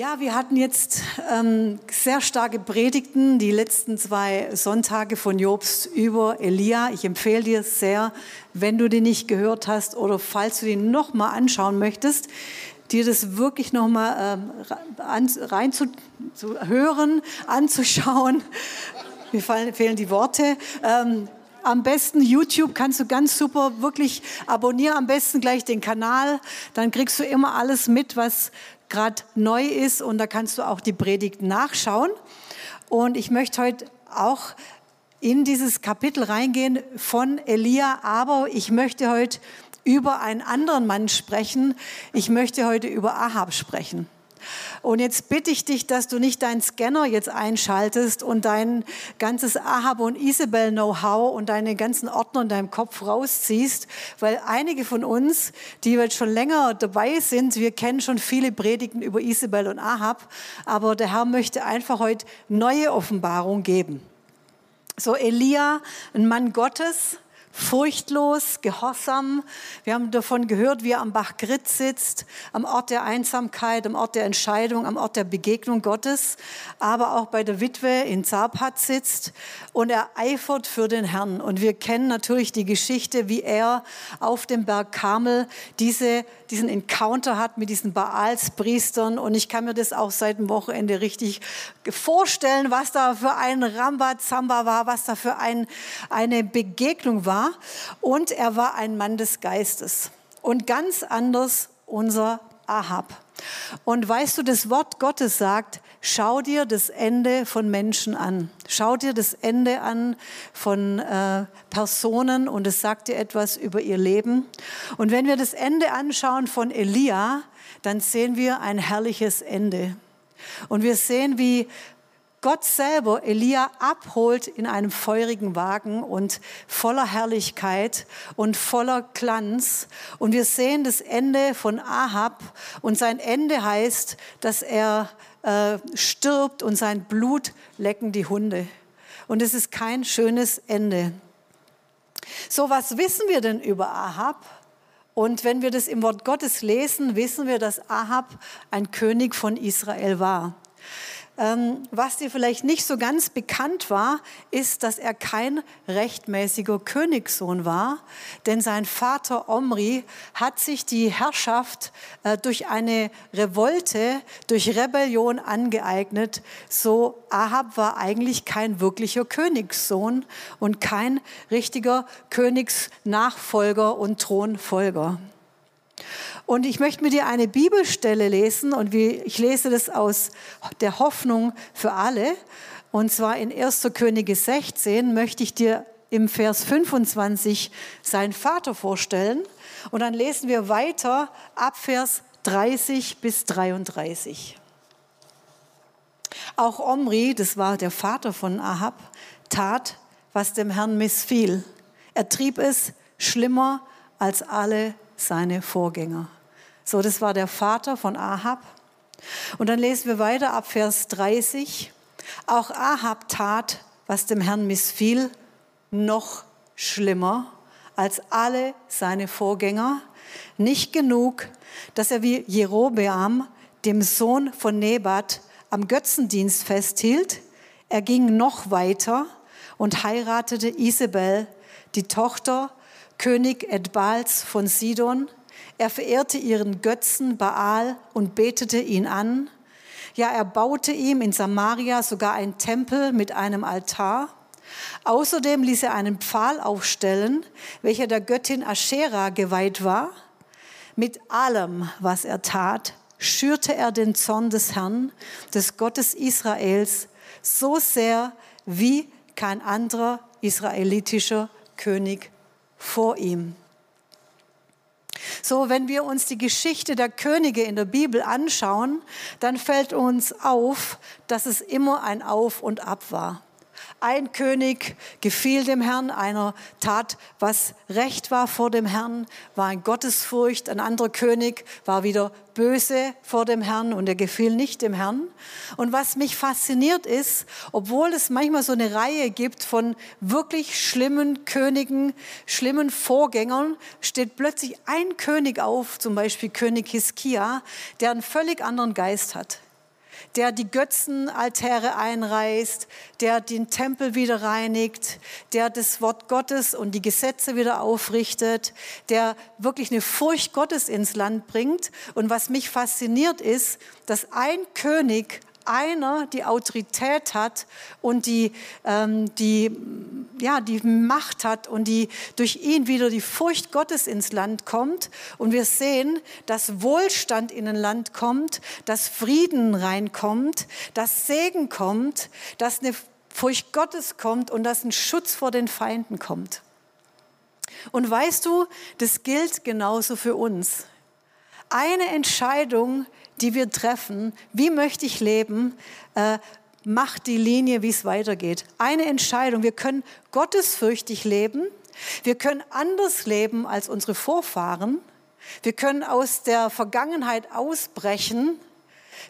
Ja, wir hatten jetzt ähm, sehr starke Predigten, die letzten zwei Sonntage von Jobs über Elia. Ich empfehle dir sehr, wenn du die nicht gehört hast oder falls du die nochmal anschauen möchtest, dir das wirklich nochmal ähm, rein zu, zu, hören, anzuschauen. Mir fallen, fehlen die Worte. Ähm, am besten YouTube kannst du ganz super wirklich abonnieren, am besten gleich den Kanal. Dann kriegst du immer alles mit, was gerade neu ist und da kannst du auch die Predigt nachschauen. Und ich möchte heute auch in dieses Kapitel reingehen von Elia, aber ich möchte heute über einen anderen Mann sprechen. Ich möchte heute über Ahab sprechen. Und jetzt bitte ich dich, dass du nicht deinen Scanner jetzt einschaltest und dein ganzes Ahab und Isabel Know-how und deine ganzen Ordner in deinem Kopf rausziehst, weil einige von uns, die jetzt schon länger dabei sind, wir kennen schon viele Predigten über Isabel und Ahab, aber der Herr möchte einfach heute neue Offenbarung geben. So Elia, ein Mann Gottes, furchtlos, gehorsam. Wir haben davon gehört, wie er am Bach Grit sitzt, am Ort der Einsamkeit, am Ort der Entscheidung, am Ort der Begegnung Gottes, aber auch bei der Witwe in Zapat sitzt und er eifert für den Herrn. Und wir kennen natürlich die Geschichte, wie er auf dem Berg Karmel diese, diesen Encounter hat mit diesen Baalspriestern. Und ich kann mir das auch seit dem Wochenende richtig vorstellen, was da für ein Rambazamba war, was da für ein, eine Begegnung war war und er war ein Mann des Geistes. Und ganz anders unser Ahab. Und weißt du, das Wort Gottes sagt, schau dir das Ende von Menschen an. Schau dir das Ende an von äh, Personen und es sagt dir etwas über ihr Leben. Und wenn wir das Ende anschauen von Elia, dann sehen wir ein herrliches Ende. Und wir sehen, wie Gott selber Elia abholt in einem feurigen Wagen und voller Herrlichkeit und voller Glanz. Und wir sehen das Ende von Ahab und sein Ende heißt, dass er äh, stirbt und sein Blut lecken die Hunde. Und es ist kein schönes Ende. So, was wissen wir denn über Ahab? Und wenn wir das im Wort Gottes lesen, wissen wir, dass Ahab ein König von Israel war. Ähm, was dir vielleicht nicht so ganz bekannt war, ist, dass er kein rechtmäßiger Königssohn war, denn sein Vater Omri hat sich die Herrschaft äh, durch eine Revolte, durch Rebellion angeeignet. So Ahab war eigentlich kein wirklicher Königssohn und kein richtiger Königsnachfolger und Thronfolger. Und ich möchte mit dir eine Bibelstelle lesen und ich lese das aus der Hoffnung für alle. Und zwar in 1. Könige 16 möchte ich dir im Vers 25 seinen Vater vorstellen. Und dann lesen wir weiter ab Vers 30 bis 33. Auch Omri, das war der Vater von Ahab, tat, was dem Herrn missfiel. Er trieb es schlimmer als alle seine Vorgänger. So, das war der Vater von Ahab. Und dann lesen wir weiter ab Vers 30. Auch Ahab tat, was dem Herrn missfiel, noch schlimmer als alle seine Vorgänger. Nicht genug, dass er wie Jerobeam, dem Sohn von Nebat, am Götzendienst festhielt. Er ging noch weiter und heiratete Isabel, die Tochter König Edbals von Sidon. Er verehrte ihren Götzen Baal und betete ihn an. Ja, er baute ihm in Samaria sogar einen Tempel mit einem Altar. Außerdem ließ er einen Pfahl aufstellen, welcher der Göttin Aschera geweiht war. Mit allem, was er tat, schürte er den Zorn des Herrn, des Gottes Israels, so sehr wie kein anderer israelitischer König vor ihm. So, wenn wir uns die Geschichte der Könige in der Bibel anschauen, dann fällt uns auf, dass es immer ein Auf und Ab war. Ein König gefiel dem Herrn, einer tat, was recht war vor dem Herrn, war in Gottesfurcht. Ein anderer König war wieder böse vor dem Herrn und er gefiel nicht dem Herrn. Und was mich fasziniert ist, obwohl es manchmal so eine Reihe gibt von wirklich schlimmen Königen, schlimmen Vorgängern, steht plötzlich ein König auf, zum Beispiel König Hiskia, der einen völlig anderen Geist hat der die Götzenaltäre einreißt, der den Tempel wieder reinigt, der das Wort Gottes und die Gesetze wieder aufrichtet, der wirklich eine Furcht Gottes ins Land bringt. Und was mich fasziniert ist, dass ein König einer die Autorität hat und die, ähm, die, ja, die Macht hat und die durch ihn wieder die Furcht Gottes ins Land kommt. Und wir sehen, dass Wohlstand in ein Land kommt, dass Frieden reinkommt, dass Segen kommt, dass eine Furcht Gottes kommt und dass ein Schutz vor den Feinden kommt. Und weißt du, das gilt genauso für uns. Eine Entscheidung, die wir treffen, wie möchte ich leben, äh, macht die Linie, wie es weitergeht. Eine Entscheidung. Wir können gottesfürchtig leben. Wir können anders leben als unsere Vorfahren. Wir können aus der Vergangenheit ausbrechen.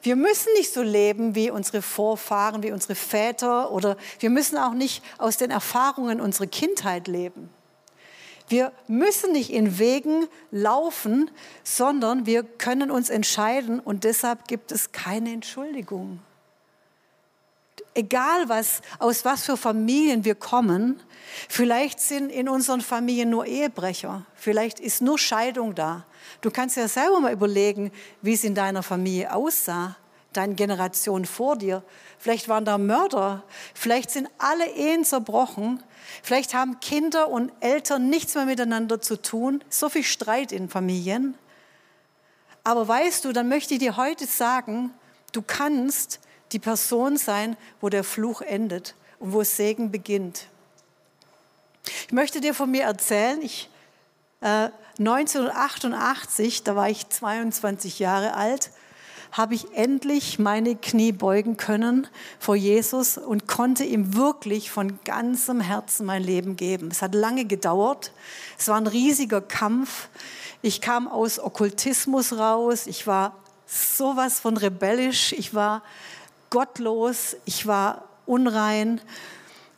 Wir müssen nicht so leben wie unsere Vorfahren, wie unsere Väter oder wir müssen auch nicht aus den Erfahrungen unserer Kindheit leben. Wir müssen nicht in Wegen laufen, sondern wir können uns entscheiden und deshalb gibt es keine Entschuldigung. Egal was, aus was für Familien wir kommen, vielleicht sind in unseren Familien nur Ehebrecher, vielleicht ist nur Scheidung da. Du kannst ja selber mal überlegen, wie es in deiner Familie aussah, deine Generation vor dir. Vielleicht waren da Mörder, vielleicht sind alle Ehen zerbrochen, Vielleicht haben Kinder und Eltern nichts mehr miteinander zu tun, so viel Streit in Familien. Aber weißt du, dann möchte ich dir heute sagen, du kannst die Person sein, wo der Fluch endet und wo Segen beginnt. Ich möchte dir von mir erzählen, ich, äh, 1988, da war ich 22 Jahre alt, habe ich endlich meine Knie beugen können vor Jesus und konnte ihm wirklich von ganzem Herzen mein Leben geben. Es hat lange gedauert. Es war ein riesiger Kampf. Ich kam aus Okkultismus raus. Ich war sowas von rebellisch. Ich war gottlos. Ich war unrein.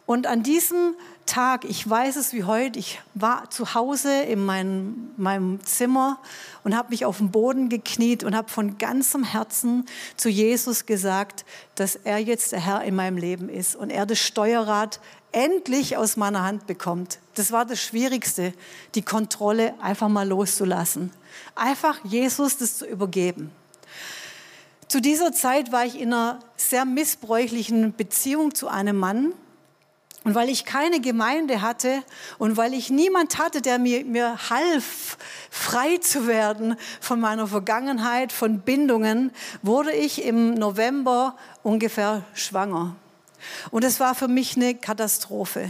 Und an diesem Tag, ich weiß es wie heute, ich war zu Hause in meinem, meinem Zimmer und habe mich auf den Boden gekniet und habe von ganzem Herzen zu Jesus gesagt, dass er jetzt der Herr in meinem Leben ist und er das Steuerrad endlich aus meiner Hand bekommt. Das war das Schwierigste, die Kontrolle einfach mal loszulassen. Einfach Jesus das zu übergeben. Zu dieser Zeit war ich in einer sehr missbräuchlichen Beziehung zu einem Mann, und weil ich keine Gemeinde hatte und weil ich niemand hatte, der mir, mir half, frei zu werden von meiner Vergangenheit, von Bindungen, wurde ich im November ungefähr schwanger. Und es war für mich eine Katastrophe.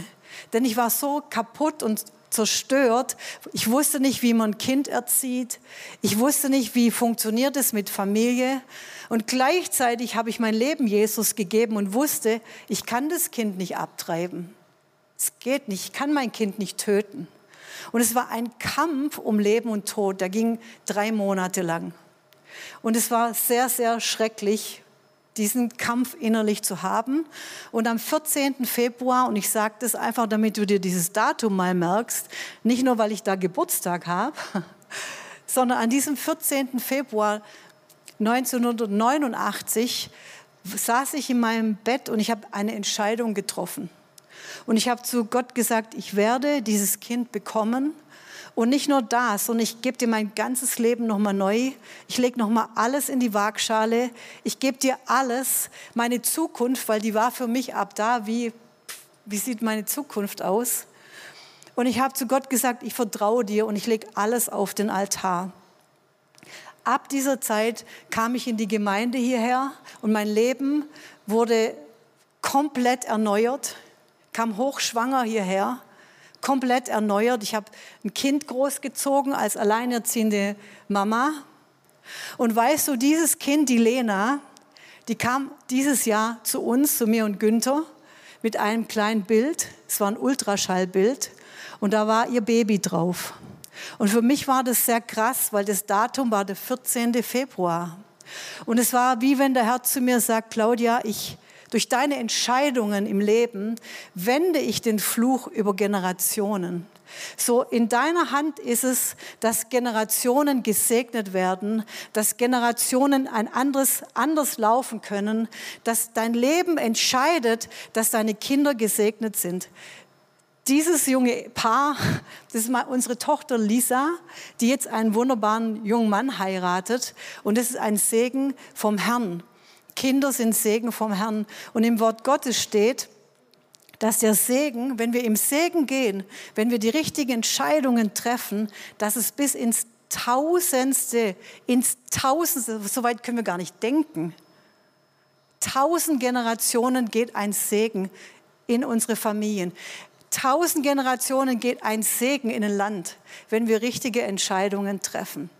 Denn ich war so kaputt und zerstört. Ich wusste nicht, wie man ein Kind erzieht. Ich wusste nicht, wie funktioniert es mit Familie. Und gleichzeitig habe ich mein Leben Jesus gegeben und wusste, ich kann das Kind nicht abtreiben. Es geht nicht. Ich kann mein Kind nicht töten. Und es war ein Kampf um Leben und Tod. Der ging drei Monate lang. Und es war sehr, sehr schrecklich, diesen Kampf innerlich zu haben. Und am 14. Februar, und ich sage das einfach, damit du dir dieses Datum mal merkst, nicht nur, weil ich da Geburtstag habe, sondern an diesem 14. Februar 1989 saß ich in meinem Bett und ich habe eine Entscheidung getroffen. Und ich habe zu Gott gesagt, ich werde dieses Kind bekommen und nicht nur das, sondern ich gebe dir mein ganzes Leben nochmal neu. Ich lege nochmal alles in die Waagschale. Ich gebe dir alles, meine Zukunft, weil die war für mich ab da, wie, wie sieht meine Zukunft aus? Und ich habe zu Gott gesagt, ich vertraue dir und ich lege alles auf den Altar. Ab dieser Zeit kam ich in die Gemeinde hierher und mein Leben wurde komplett erneuert, kam hochschwanger hierher komplett erneuert. Ich habe ein Kind großgezogen als alleinerziehende Mama. Und weißt du, dieses Kind, die Lena, die kam dieses Jahr zu uns, zu mir und Günther, mit einem kleinen Bild. Es war ein Ultraschallbild und da war ihr Baby drauf. Und für mich war das sehr krass, weil das Datum war der 14. Februar. Und es war wie wenn der Herr zu mir sagt, Claudia, ich durch deine Entscheidungen im Leben wende ich den Fluch über Generationen. So in deiner Hand ist es, dass Generationen gesegnet werden, dass Generationen ein anderes anders laufen können, dass dein Leben entscheidet, dass deine Kinder gesegnet sind. Dieses junge Paar, das ist mal unsere Tochter Lisa, die jetzt einen wunderbaren jungen Mann heiratet und das ist ein Segen vom Herrn. Kinder sind Segen vom Herrn und im Wort Gottes steht, dass der Segen, wenn wir im Segen gehen, wenn wir die richtigen Entscheidungen treffen, dass es bis ins Tausendste, ins Tausendste, so weit können wir gar nicht denken. Tausend Generationen geht ein Segen in unsere Familien. Tausend Generationen geht ein Segen in ein Land, wenn wir richtige Entscheidungen treffen.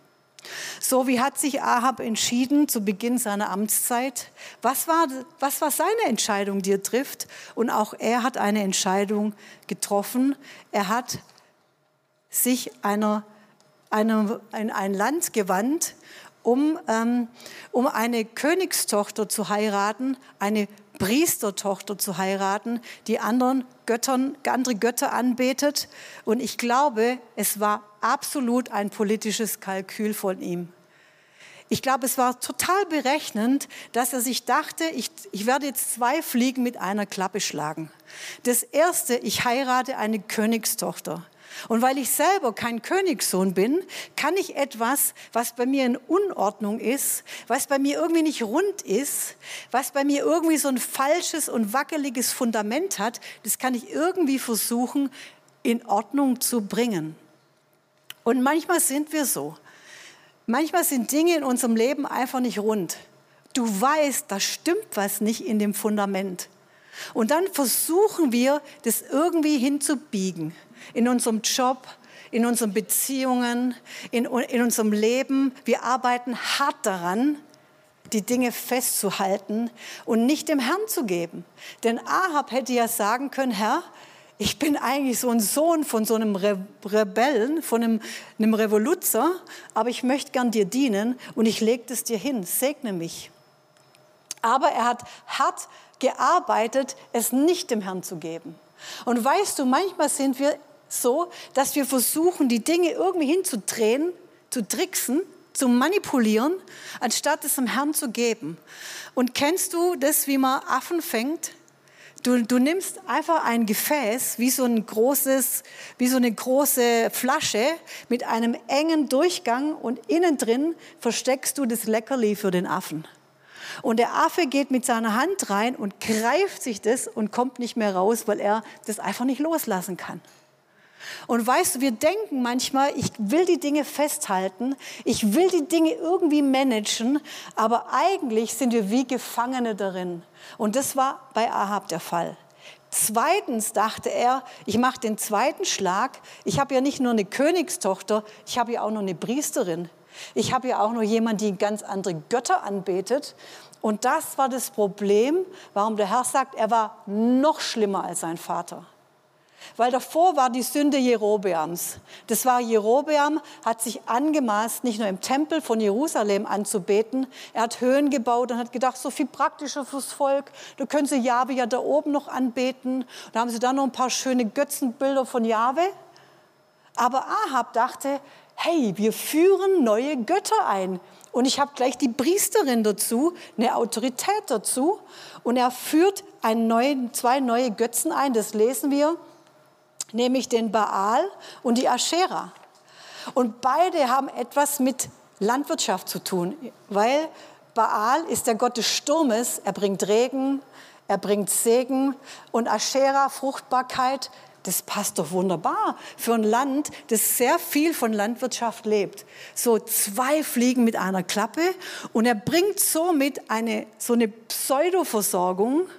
So, wie hat sich Ahab entschieden zu Beginn seiner Amtszeit? Was war, was war seine Entscheidung, die er trifft? Und auch er hat eine Entscheidung getroffen. Er hat sich einer, einer, ein, ein Land gewandt, um, ähm, um eine Königstochter zu heiraten, eine Priestertochter zu heiraten, die anderen Göttern, andere Götter anbetet. Und ich glaube, es war absolut ein politisches Kalkül von ihm. Ich glaube, es war total berechnend, dass er sich dachte, ich, ich werde jetzt zwei Fliegen mit einer Klappe schlagen. Das erste, ich heirate eine Königstochter. Und weil ich selber kein Königssohn bin, kann ich etwas, was bei mir in Unordnung ist, was bei mir irgendwie nicht rund ist, was bei mir irgendwie so ein falsches und wackeliges Fundament hat, das kann ich irgendwie versuchen in Ordnung zu bringen. Und manchmal sind wir so. Manchmal sind Dinge in unserem Leben einfach nicht rund. Du weißt, da stimmt was nicht in dem Fundament. Und dann versuchen wir, das irgendwie hinzubiegen in unserem Job, in unseren Beziehungen, in, in unserem Leben. Wir arbeiten hart daran, die Dinge festzuhalten und nicht dem Herrn zu geben. Denn Ahab hätte ja sagen können, Herr, ich bin eigentlich so ein Sohn von so einem Re Rebellen, von einem, einem Revoluzer, aber ich möchte gern dir dienen und ich lege es dir hin, segne mich. Aber er hat hart gearbeitet, es nicht dem Herrn zu geben. Und weißt du, manchmal sind wir so, dass wir versuchen, die Dinge irgendwie hinzudrehen, zu tricksen, zu manipulieren, anstatt es dem Herrn zu geben. Und kennst du das, wie man Affen fängt? Du, du nimmst einfach ein Gefäß, wie so, ein großes, wie so eine große Flasche mit einem engen Durchgang und innen drin versteckst du das Leckerli für den Affen. Und der Affe geht mit seiner Hand rein und greift sich das und kommt nicht mehr raus, weil er das einfach nicht loslassen kann. Und weißt du, wir denken manchmal, ich will die Dinge festhalten, ich will die Dinge irgendwie managen, aber eigentlich sind wir wie Gefangene darin. Und das war bei Ahab der Fall. Zweitens dachte er, ich mache den zweiten Schlag. Ich habe ja nicht nur eine Königstochter, ich habe ja auch noch eine Priesterin. Ich habe ja auch noch jemanden, die ganz andere Götter anbetet. Und das war das Problem, warum der Herr sagt, er war noch schlimmer als sein Vater. Weil davor war die Sünde Jerobeams. Das war Jerobeam, hat sich angemaßt, nicht nur im Tempel von Jerusalem anzubeten. Er hat Höhen gebaut und hat gedacht, so viel praktischer fürs Volk. Da können sie Jahwe ja da oben noch anbeten. Da haben sie dann noch ein paar schöne Götzenbilder von Jahwe. Aber Ahab dachte, hey, wir führen neue Götter ein. Und ich habe gleich die Priesterin dazu, eine Autorität dazu. Und er führt neuen, zwei neue Götzen ein, das lesen wir nämlich den Baal und die Aschera. Und beide haben etwas mit Landwirtschaft zu tun, weil Baal ist der Gott des Sturmes, er bringt Regen, er bringt Segen und Aschera Fruchtbarkeit. Das passt doch wunderbar für ein Land, das sehr viel von Landwirtschaft lebt. So zwei Fliegen mit einer Klappe und er bringt somit eine, so eine Pseudoversorgung,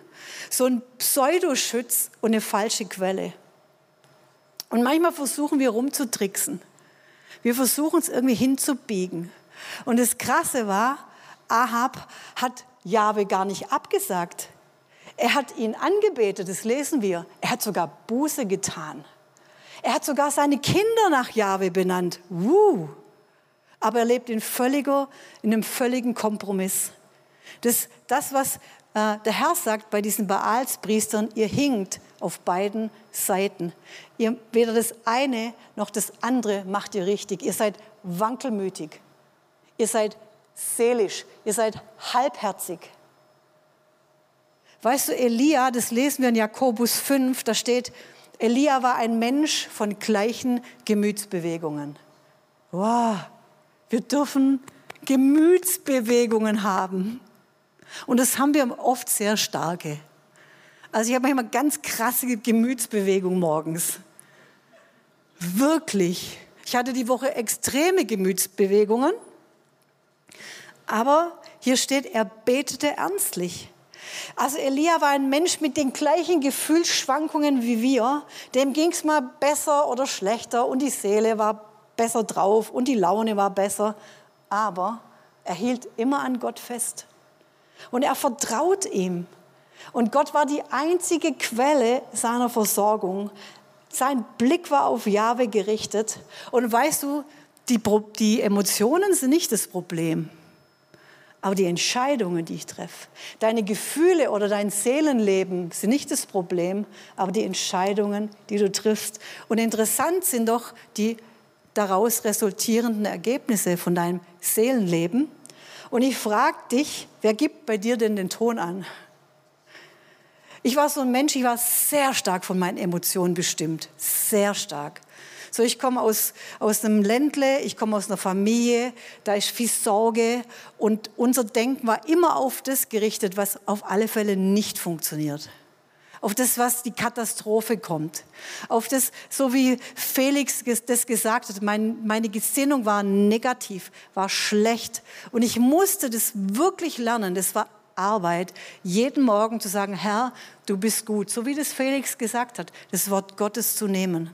so ein Pseudoschutz und eine falsche Quelle. Und manchmal versuchen wir rumzutricksen. Wir versuchen es irgendwie hinzubiegen. Und das Krasse war, Ahab hat Jahwe gar nicht abgesagt. Er hat ihn angebetet, das lesen wir. Er hat sogar Buße getan. Er hat sogar seine Kinder nach Jahwe benannt. Woo. Aber er lebt in, völliger, in einem völligen Kompromiss. Das, das was äh, der Herr sagt bei diesen Baalspriestern, ihr hinkt auf beiden Seiten. Ihr, weder das eine noch das andere macht ihr richtig. Ihr seid wankelmütig. Ihr seid seelisch. Ihr seid halbherzig. Weißt du, Elia, das lesen wir in Jakobus 5, da steht, Elia war ein Mensch von gleichen Gemütsbewegungen. Wow, wir dürfen Gemütsbewegungen haben. Und das haben wir oft sehr starke. Also ich habe manchmal ganz krasse Gemütsbewegungen morgens. Wirklich. Ich hatte die Woche extreme Gemütsbewegungen. Aber hier steht, er betete ernstlich. Also Elia war ein Mensch mit den gleichen Gefühlsschwankungen wie wir. Dem ging es mal besser oder schlechter und die Seele war besser drauf und die Laune war besser. Aber er hielt immer an Gott fest. Und er vertraut ihm. Und Gott war die einzige Quelle seiner Versorgung. Sein Blick war auf Jahwe gerichtet. Und weißt du, die, die Emotionen sind nicht das Problem, aber die Entscheidungen, die ich treffe. Deine Gefühle oder dein Seelenleben sind nicht das Problem, aber die Entscheidungen, die du triffst. Und interessant sind doch die daraus resultierenden Ergebnisse von deinem Seelenleben. Und ich frage dich, wer gibt bei dir denn den Ton an? Ich war so ein Mensch, ich war sehr stark von meinen Emotionen bestimmt, sehr stark. So, ich komme aus, aus einem Ländle, ich komme aus einer Familie, da ist viel Sorge. Und unser Denken war immer auf das gerichtet, was auf alle Fälle nicht funktioniert. Auf das, was die Katastrophe kommt, auf das, so wie Felix das gesagt hat, mein, meine Gesinnung war negativ, war schlecht. Und ich musste das wirklich lernen, das war Arbeit, jeden Morgen zu sagen, Herr, du bist gut, so wie das Felix gesagt hat, das Wort Gottes zu nehmen.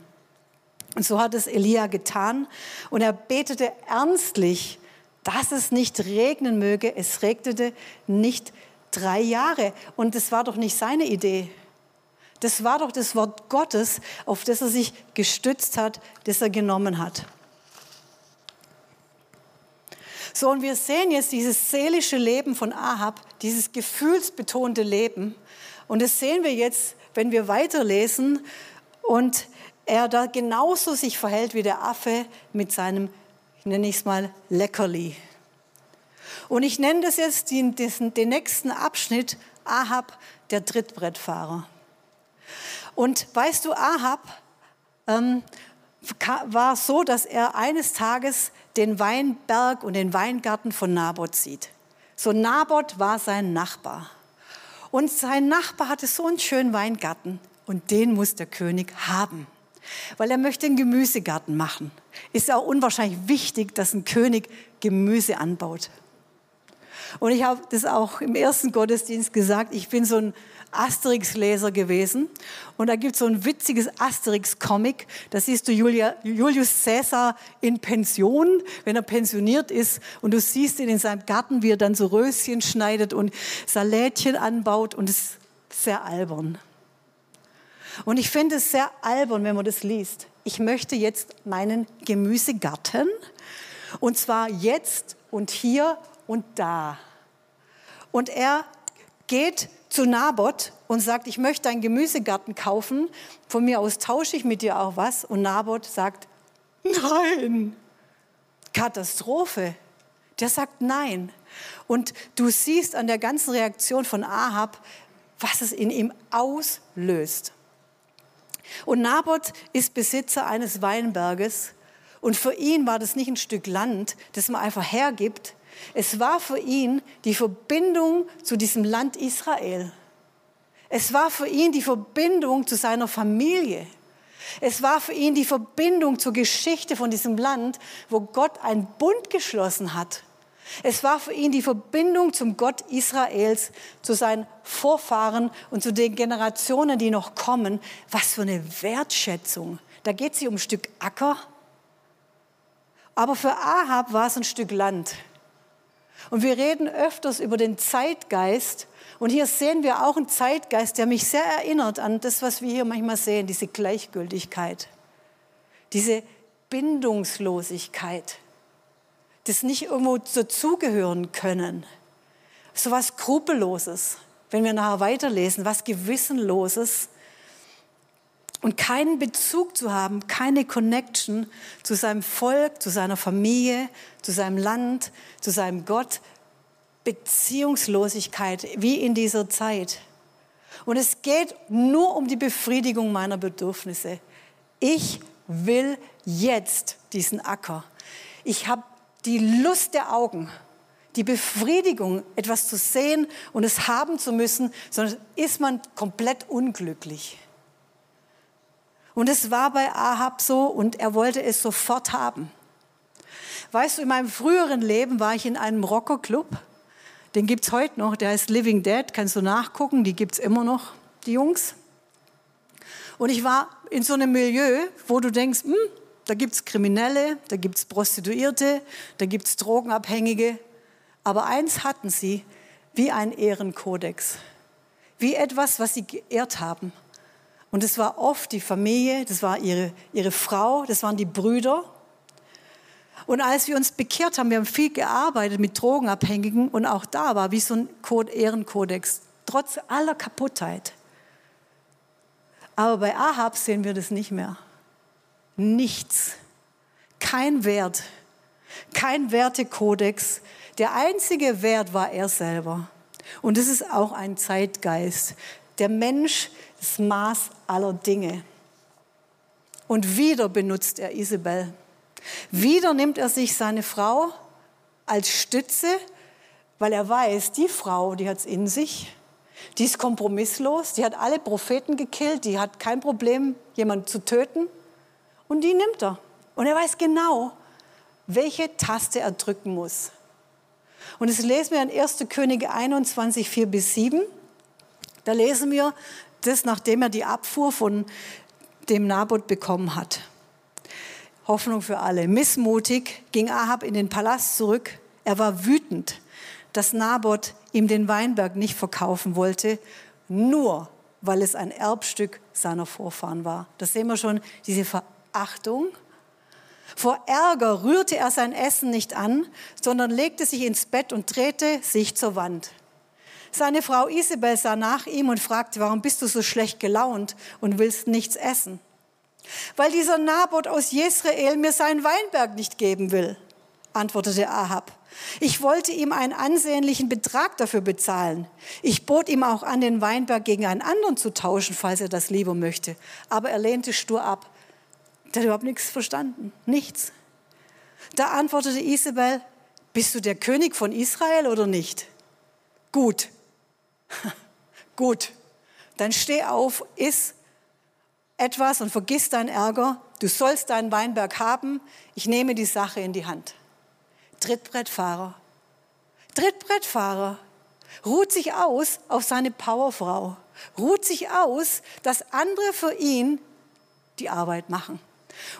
Und so hat es Elia getan und er betete ernstlich, dass es nicht regnen möge. Es regnete nicht drei Jahre. Und das war doch nicht seine Idee. Das war doch das Wort Gottes, auf das er sich gestützt hat, das er genommen hat. So, und wir sehen jetzt dieses seelische Leben von Ahab, dieses gefühlsbetonte Leben. Und das sehen wir jetzt, wenn wir weiterlesen und er da genauso sich verhält wie der Affe mit seinem, ich nenne es mal, Leckerli. Und ich nenne das jetzt den, den nächsten Abschnitt Ahab, der Trittbrettfahrer. Und weißt du, Ahab ähm, war so, dass er eines Tages den Weinberg und den Weingarten von Naboth sieht. So Naboth war sein Nachbar. Und sein Nachbar hatte so einen schönen Weingarten und den muss der König haben, weil er möchte einen Gemüsegarten machen. Ist auch unwahrscheinlich wichtig, dass ein König Gemüse anbaut. Und ich habe das auch im ersten Gottesdienst gesagt, ich bin so ein Asterix-Leser gewesen. Und da gibt es so ein witziges Asterix-Comic. Da siehst du Julia, Julius Caesar in Pension, wenn er pensioniert ist. Und du siehst ihn in seinem Garten, wie er dann so Röschen schneidet und Salätchen anbaut. Und es ist sehr albern. Und ich finde es sehr albern, wenn man das liest. Ich möchte jetzt meinen Gemüsegarten. Und zwar jetzt und hier und da. Und er geht zu Naboth und sagt, ich möchte einen Gemüsegarten kaufen, von mir aus tausche ich mit dir auch was. Und Naboth sagt, nein, Katastrophe. Der sagt nein. Und du siehst an der ganzen Reaktion von Ahab, was es in ihm auslöst. Und Naboth ist Besitzer eines Weinberges. Und für ihn war das nicht ein Stück Land, das man einfach hergibt, es war für ihn die Verbindung zu diesem Land Israel. Es war für ihn die Verbindung zu seiner Familie. Es war für ihn die Verbindung zur Geschichte von diesem Land, wo Gott einen Bund geschlossen hat. Es war für ihn die Verbindung zum Gott Israels, zu seinen Vorfahren und zu den Generationen, die noch kommen. Was für eine Wertschätzung. Da geht es um ein Stück Acker. Aber für Ahab war es ein Stück Land. Und wir reden öfters über den Zeitgeist. Und hier sehen wir auch einen Zeitgeist, der mich sehr erinnert an das, was wir hier manchmal sehen, diese Gleichgültigkeit, diese Bindungslosigkeit, das nicht irgendwo dazugehören können. So was Skrupelloses, wenn wir nachher weiterlesen, was Gewissenloses. Und keinen Bezug zu haben, keine Connection zu seinem Volk, zu seiner Familie, zu seinem Land, zu seinem Gott. Beziehungslosigkeit wie in dieser Zeit. Und es geht nur um die Befriedigung meiner Bedürfnisse. Ich will jetzt diesen Acker. Ich habe die Lust der Augen, die Befriedigung, etwas zu sehen und es haben zu müssen, sondern ist man komplett unglücklich. Und es war bei Ahab so und er wollte es sofort haben. Weißt du, in meinem früheren Leben war ich in einem Rockerclub. Den gibt es heute noch, der heißt Living Dead, kannst du nachgucken, die gibt es immer noch, die Jungs. Und ich war in so einem Milieu, wo du denkst, hm, da gibt es Kriminelle, da gibt es Prostituierte, da gibt es Drogenabhängige. Aber eins hatten sie, wie ein Ehrenkodex, wie etwas, was sie geehrt haben. Und es war oft die Familie, das war ihre, ihre Frau, das waren die Brüder. Und als wir uns bekehrt haben, wir haben viel gearbeitet mit Drogenabhängigen und auch da war wie so ein Code, Ehrenkodex, trotz aller Kaputtheit. Aber bei Ahab sehen wir das nicht mehr. Nichts. Kein Wert. Kein Wertekodex. Der einzige Wert war er selber. Und das ist auch ein Zeitgeist. Der Mensch das Maß aller Dinge. Und wieder benutzt er Isabel. Wieder nimmt er sich seine Frau als Stütze, weil er weiß, die Frau, die hat es in sich, die ist kompromisslos, die hat alle Propheten gekillt, die hat kein Problem, jemanden zu töten. Und die nimmt er. Und er weiß genau, welche Taste er drücken muss. Und das lesen wir in 1. Könige 21, 4 bis 7. Da lesen wir, das, nachdem er die Abfuhr von dem Naboth bekommen hat. Hoffnung für alle. Missmutig ging Ahab in den Palast zurück. Er war wütend, dass Naboth ihm den Weinberg nicht verkaufen wollte, nur weil es ein Erbstück seiner Vorfahren war. Das sehen wir schon, diese Verachtung. Vor Ärger rührte er sein Essen nicht an, sondern legte sich ins Bett und drehte sich zur Wand. Seine Frau Isabel sah nach ihm und fragte, warum bist du so schlecht gelaunt und willst nichts essen? Weil dieser Naboth aus Jezreel mir seinen Weinberg nicht geben will, antwortete Ahab. Ich wollte ihm einen ansehnlichen Betrag dafür bezahlen. Ich bot ihm auch an, den Weinberg gegen einen anderen zu tauschen, falls er das lieber möchte. Aber er lehnte stur ab. Der hat überhaupt nichts verstanden. Nichts. Da antwortete Isabel, bist du der König von Israel oder nicht? Gut, Gut, dann steh auf, iss etwas und vergiss deinen Ärger. Du sollst deinen Weinberg haben. Ich nehme die Sache in die Hand. Trittbrettfahrer. Trittbrettfahrer ruht sich aus auf seine Powerfrau. Ruht sich aus, dass andere für ihn die Arbeit machen.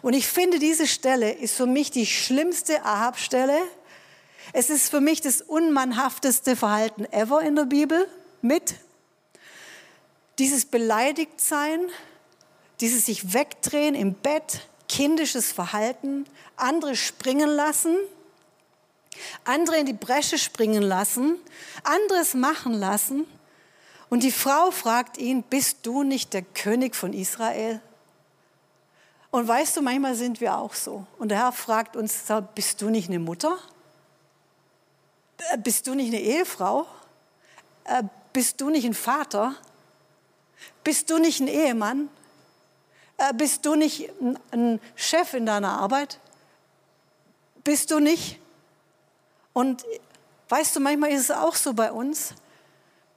Und ich finde, diese Stelle ist für mich die schlimmste Ahab-Stelle. Es ist für mich das unmannhafteste Verhalten ever in der Bibel mit. Dieses Beleidigtsein, dieses sich wegdrehen im Bett, kindisches Verhalten, andere springen lassen, andere in die Bresche springen lassen, anderes machen lassen. Und die Frau fragt ihn, bist du nicht der König von Israel? Und weißt du, manchmal sind wir auch so. Und der Herr fragt uns, bist du nicht eine Mutter? Äh, bist du nicht eine Ehefrau? Bist du nicht ein Vater? Bist du nicht ein Ehemann? Äh, bist du nicht ein Chef in deiner Arbeit? Bist du nicht? Und weißt du, manchmal ist es auch so bei uns,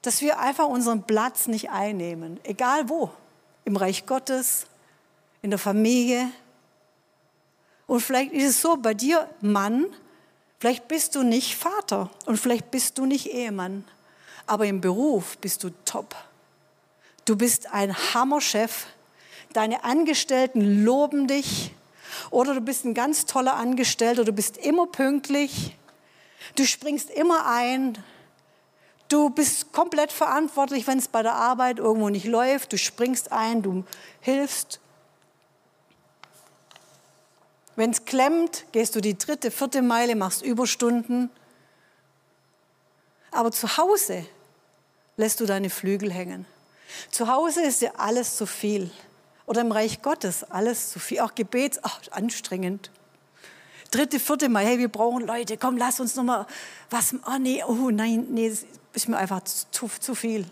dass wir einfach unseren Platz nicht einnehmen, egal wo, im Reich Gottes, in der Familie. Und vielleicht ist es so bei dir, Mann, vielleicht bist du nicht Vater und vielleicht bist du nicht Ehemann aber im Beruf bist du top. Du bist ein Hammerchef. Deine Angestellten loben dich. Oder du bist ein ganz toller Angestellter, du bist immer pünktlich. Du springst immer ein. Du bist komplett verantwortlich, wenn es bei der Arbeit irgendwo nicht läuft. Du springst ein, du hilfst. Wenn es klemmt, gehst du die dritte, vierte Meile, machst Überstunden. Aber zu Hause lässt du deine Flügel hängen. Zu Hause ist dir alles zu viel. Oder im Reich Gottes, alles zu viel. Auch Gebet, ach, anstrengend. Dritte, vierte Mal, hey, wir brauchen Leute, komm, lass uns nochmal was, oh nee, oh nein, nee, ist mir einfach zu, zu viel.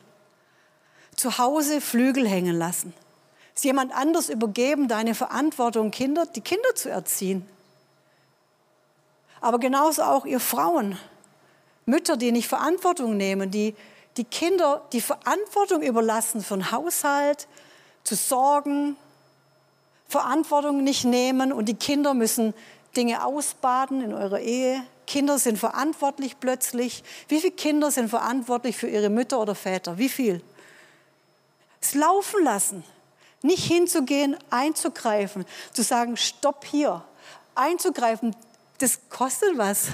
Zu Hause Flügel hängen lassen. Es jemand anders übergeben, deine Verantwortung, Kinder, die Kinder zu erziehen. Aber genauso auch ihr Frauen, Mütter, die nicht Verantwortung nehmen, die die Kinder die Verantwortung überlassen für den Haushalt, zu sorgen, Verantwortung nicht nehmen und die Kinder müssen Dinge ausbaden in eurer Ehe. Kinder sind verantwortlich plötzlich. Wie viele Kinder sind verantwortlich für ihre Mütter oder Väter? Wie viel? Es laufen lassen. Nicht hinzugehen, einzugreifen, zu sagen, stopp hier. Einzugreifen, das kostet was.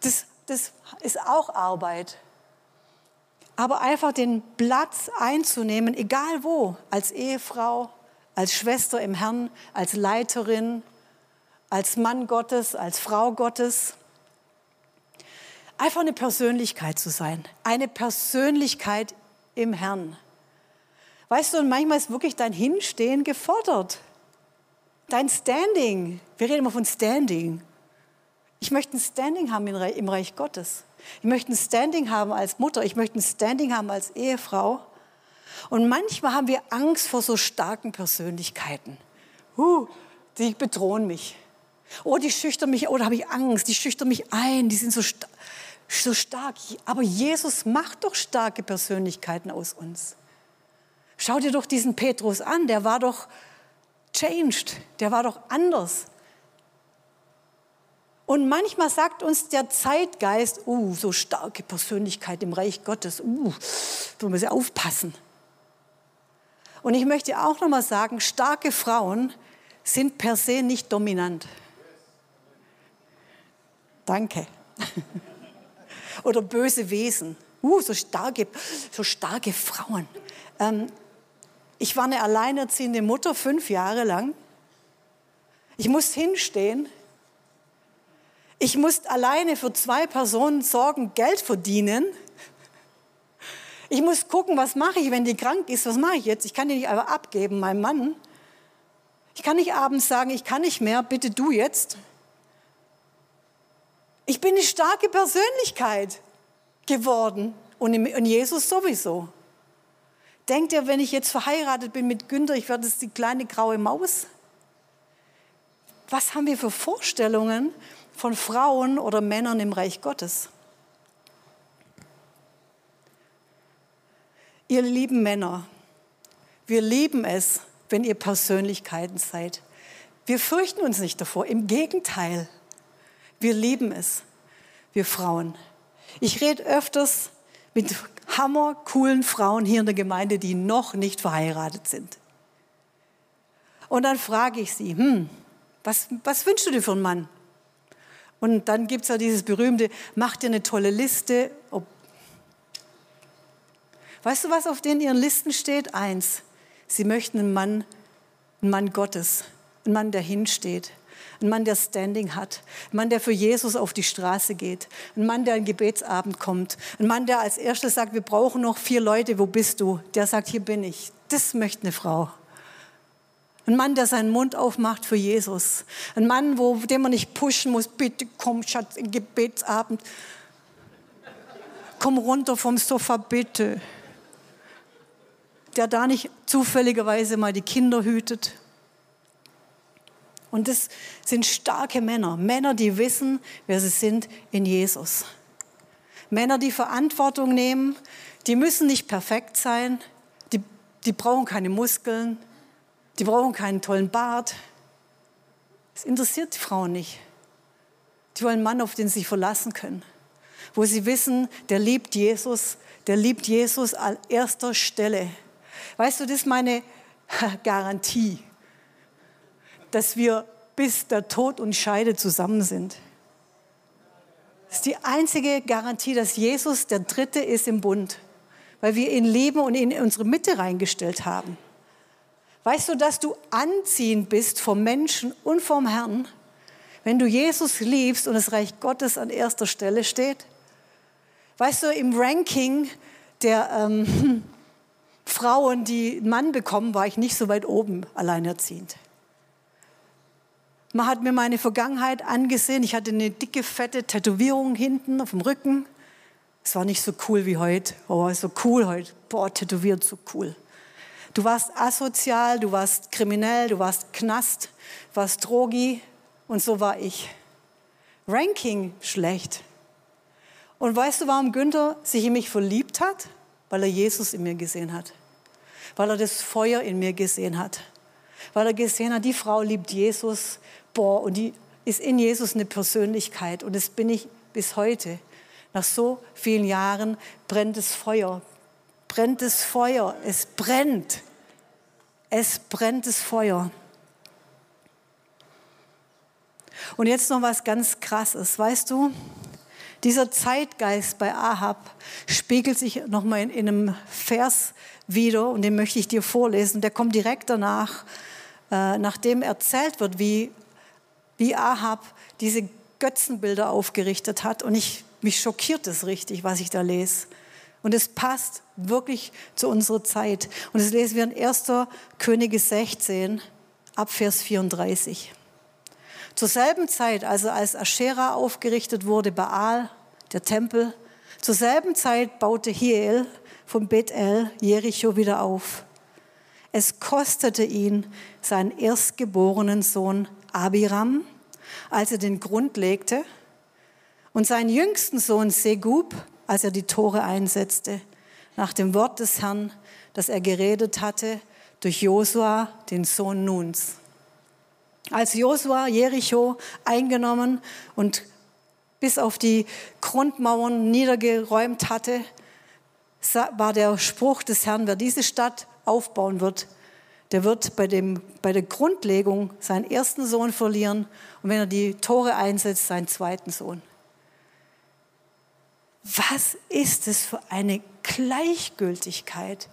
Das, das ist auch Arbeit. Aber einfach den Platz einzunehmen, egal wo, als Ehefrau, als Schwester im Herrn, als Leiterin, als Mann Gottes, als Frau Gottes. Einfach eine Persönlichkeit zu sein, eine Persönlichkeit im Herrn. Weißt du, und manchmal ist wirklich dein Hinstehen gefordert. Dein Standing. Wir reden immer von Standing. Ich möchte ein Standing haben im Reich Gottes. Ich möchte ein Standing haben als Mutter. Ich möchte ein Standing haben als Ehefrau. Und manchmal haben wir Angst vor so starken Persönlichkeiten. Uh, die bedrohen mich. Oh, die schüchtern mich, oh, da habe ich Angst, die schüchtern mich ein, die sind so, sta so stark. Aber Jesus macht doch starke Persönlichkeiten aus uns. Schau dir doch diesen Petrus an, der war doch changed, der war doch anders. Und manchmal sagt uns der Zeitgeist, uh, so starke Persönlichkeit im Reich Gottes, uh, da müssen aufpassen. Und ich möchte auch noch mal sagen, starke Frauen sind per se nicht dominant. Danke. Oder böse Wesen. Uh, so starke, so starke Frauen. Ähm, ich war eine alleinerziehende Mutter fünf Jahre lang. Ich musste hinstehen ich musste alleine für zwei Personen sorgen, Geld verdienen. Ich muss gucken, was mache ich, wenn die krank ist, was mache ich jetzt? Ich kann die nicht einfach abgeben, meinem Mann. Ich kann nicht abends sagen, ich kann nicht mehr, bitte du jetzt. Ich bin eine starke Persönlichkeit geworden und in Jesus sowieso. Denkt ihr, wenn ich jetzt verheiratet bin mit Günther, ich werde die kleine graue Maus? Was haben wir für Vorstellungen? Von Frauen oder Männern im Reich Gottes. Ihr lieben Männer, wir lieben es, wenn ihr Persönlichkeiten seid. Wir fürchten uns nicht davor, im Gegenteil, wir lieben es, wir Frauen. Ich rede öfters mit hammercoolen Frauen hier in der Gemeinde, die noch nicht verheiratet sind. Und dann frage ich sie, hm, was, was wünschst du dir für einen Mann? Und dann gibt es ja dieses berühmte, mach dir eine tolle Liste. Ob weißt du, was auf den ihren Listen steht? Eins, sie möchten einen Mann, einen Mann Gottes, einen Mann, der hinsteht, ein Mann, der Standing hat, ein Mann, der für Jesus auf die Straße geht, ein Mann, der an Gebetsabend kommt, ein Mann, der als erstes sagt, wir brauchen noch vier Leute, wo bist du? Der sagt, hier bin ich. Das möchte eine Frau. Ein Mann, der seinen Mund aufmacht für Jesus. Ein Mann, wo, den man nicht pushen muss. Bitte komm, Schatz, Gebetsabend. Komm runter vom Sofa, bitte. Der da nicht zufälligerweise mal die Kinder hütet. Und das sind starke Männer. Männer, die wissen, wer sie sind in Jesus. Männer, die Verantwortung nehmen. Die müssen nicht perfekt sein. Die, die brauchen keine Muskeln. Die brauchen keinen tollen Bart. Das interessiert die Frauen nicht. Die wollen einen Mann, auf den sie sich verlassen können. Wo sie wissen, der liebt Jesus, der liebt Jesus an erster Stelle. Weißt du, das ist meine Garantie, dass wir bis der Tod und Scheide zusammen sind. Das ist die einzige Garantie, dass Jesus der Dritte ist im Bund, weil wir ihn lieben und ihn in unsere Mitte reingestellt haben. Weißt du, dass du anziehend bist vom Menschen und vom Herrn, wenn du Jesus liebst und das Reich Gottes an erster Stelle steht? Weißt du, im Ranking der, ähm, Frauen, die einen Mann bekommen, war ich nicht so weit oben alleinerziehend. Man hat mir meine Vergangenheit angesehen. Ich hatte eine dicke, fette Tätowierung hinten auf dem Rücken. Es war nicht so cool wie heute. Oh, so cool heute. Boah, tätowiert, so cool. Du warst asozial, du warst kriminell, du warst Knast, warst Drogi und so war ich. Ranking schlecht. Und weißt du, warum Günther sich in mich verliebt hat? Weil er Jesus in mir gesehen hat. Weil er das Feuer in mir gesehen hat. Weil er gesehen hat, die Frau liebt Jesus. Boah, und die ist in Jesus eine Persönlichkeit. Und das bin ich bis heute. Nach so vielen Jahren brennt das Feuer. Brennt das Feuer. Es brennt. Es brennt das Feuer. Und jetzt noch was ganz Krasses. Weißt du, dieser Zeitgeist bei Ahab spiegelt sich nochmal in, in einem Vers wieder und den möchte ich dir vorlesen. Der kommt direkt danach, äh, nachdem erzählt wird, wie, wie Ahab diese Götzenbilder aufgerichtet hat. Und ich, mich schockiert es richtig, was ich da lese. Und es passt wirklich zu unserer Zeit. Und das lesen wir in 1. Könige 16, ab Vers 34. Zur selben Zeit, also als Aschera aufgerichtet wurde, Baal, der Tempel, zur selben Zeit baute Hiel von Bethel Jericho wieder auf. Es kostete ihn seinen erstgeborenen Sohn Abiram, als er den Grund legte, und seinen jüngsten Sohn Segub, als er die Tore einsetzte, nach dem Wort des Herrn, das er geredet hatte durch Josua, den Sohn Nuns. Als Josua Jericho eingenommen und bis auf die Grundmauern niedergeräumt hatte, war der Spruch des Herrn, wer diese Stadt aufbauen wird, der wird bei, dem, bei der Grundlegung seinen ersten Sohn verlieren und wenn er die Tore einsetzt, seinen zweiten Sohn. Was ist es für eine Gleichgültigkeit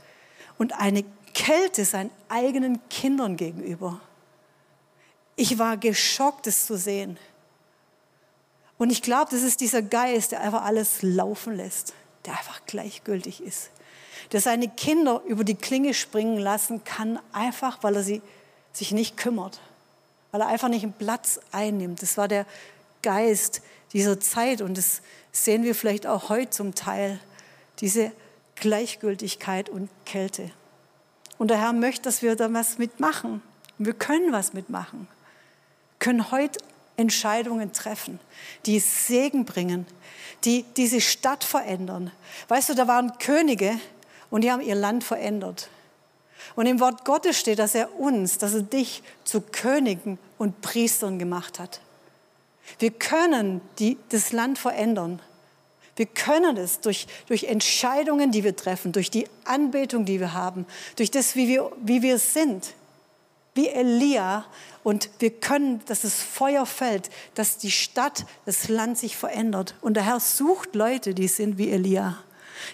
und eine Kälte seinen eigenen Kindern gegenüber? Ich war geschockt, es zu sehen. Und ich glaube, das ist dieser Geist, der einfach alles laufen lässt, der einfach gleichgültig ist. Der seine Kinder über die Klinge springen lassen kann, einfach weil er sie, sich nicht kümmert, weil er einfach nicht einen Platz einnimmt. Das war der Geist dieser Zeit und das sehen wir vielleicht auch heute zum Teil, diese Gleichgültigkeit und Kälte. Und der Herr möchte, dass wir da was mitmachen. Wir können was mitmachen können heute Entscheidungen treffen, die Segen bringen, die diese Stadt verändern. Weißt du, da waren Könige und die haben ihr Land verändert. Und im Wort Gottes steht, dass er uns, dass er dich zu Königen und Priestern gemacht hat. Wir können die, das Land verändern. Wir können es durch, durch Entscheidungen, die wir treffen, durch die Anbetung, die wir haben, durch das, wie wir, wie wir sind wie Elia und wir können, dass das Feuer fällt, dass die Stadt, das Land sich verändert. Und der Herr sucht Leute, die sind wie Elia,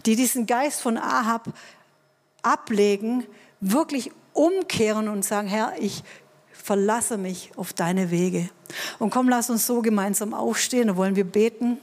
die diesen Geist von Ahab ablegen, wirklich umkehren und sagen, Herr, ich verlasse mich auf deine Wege. Und komm, lass uns so gemeinsam aufstehen, da wollen wir beten.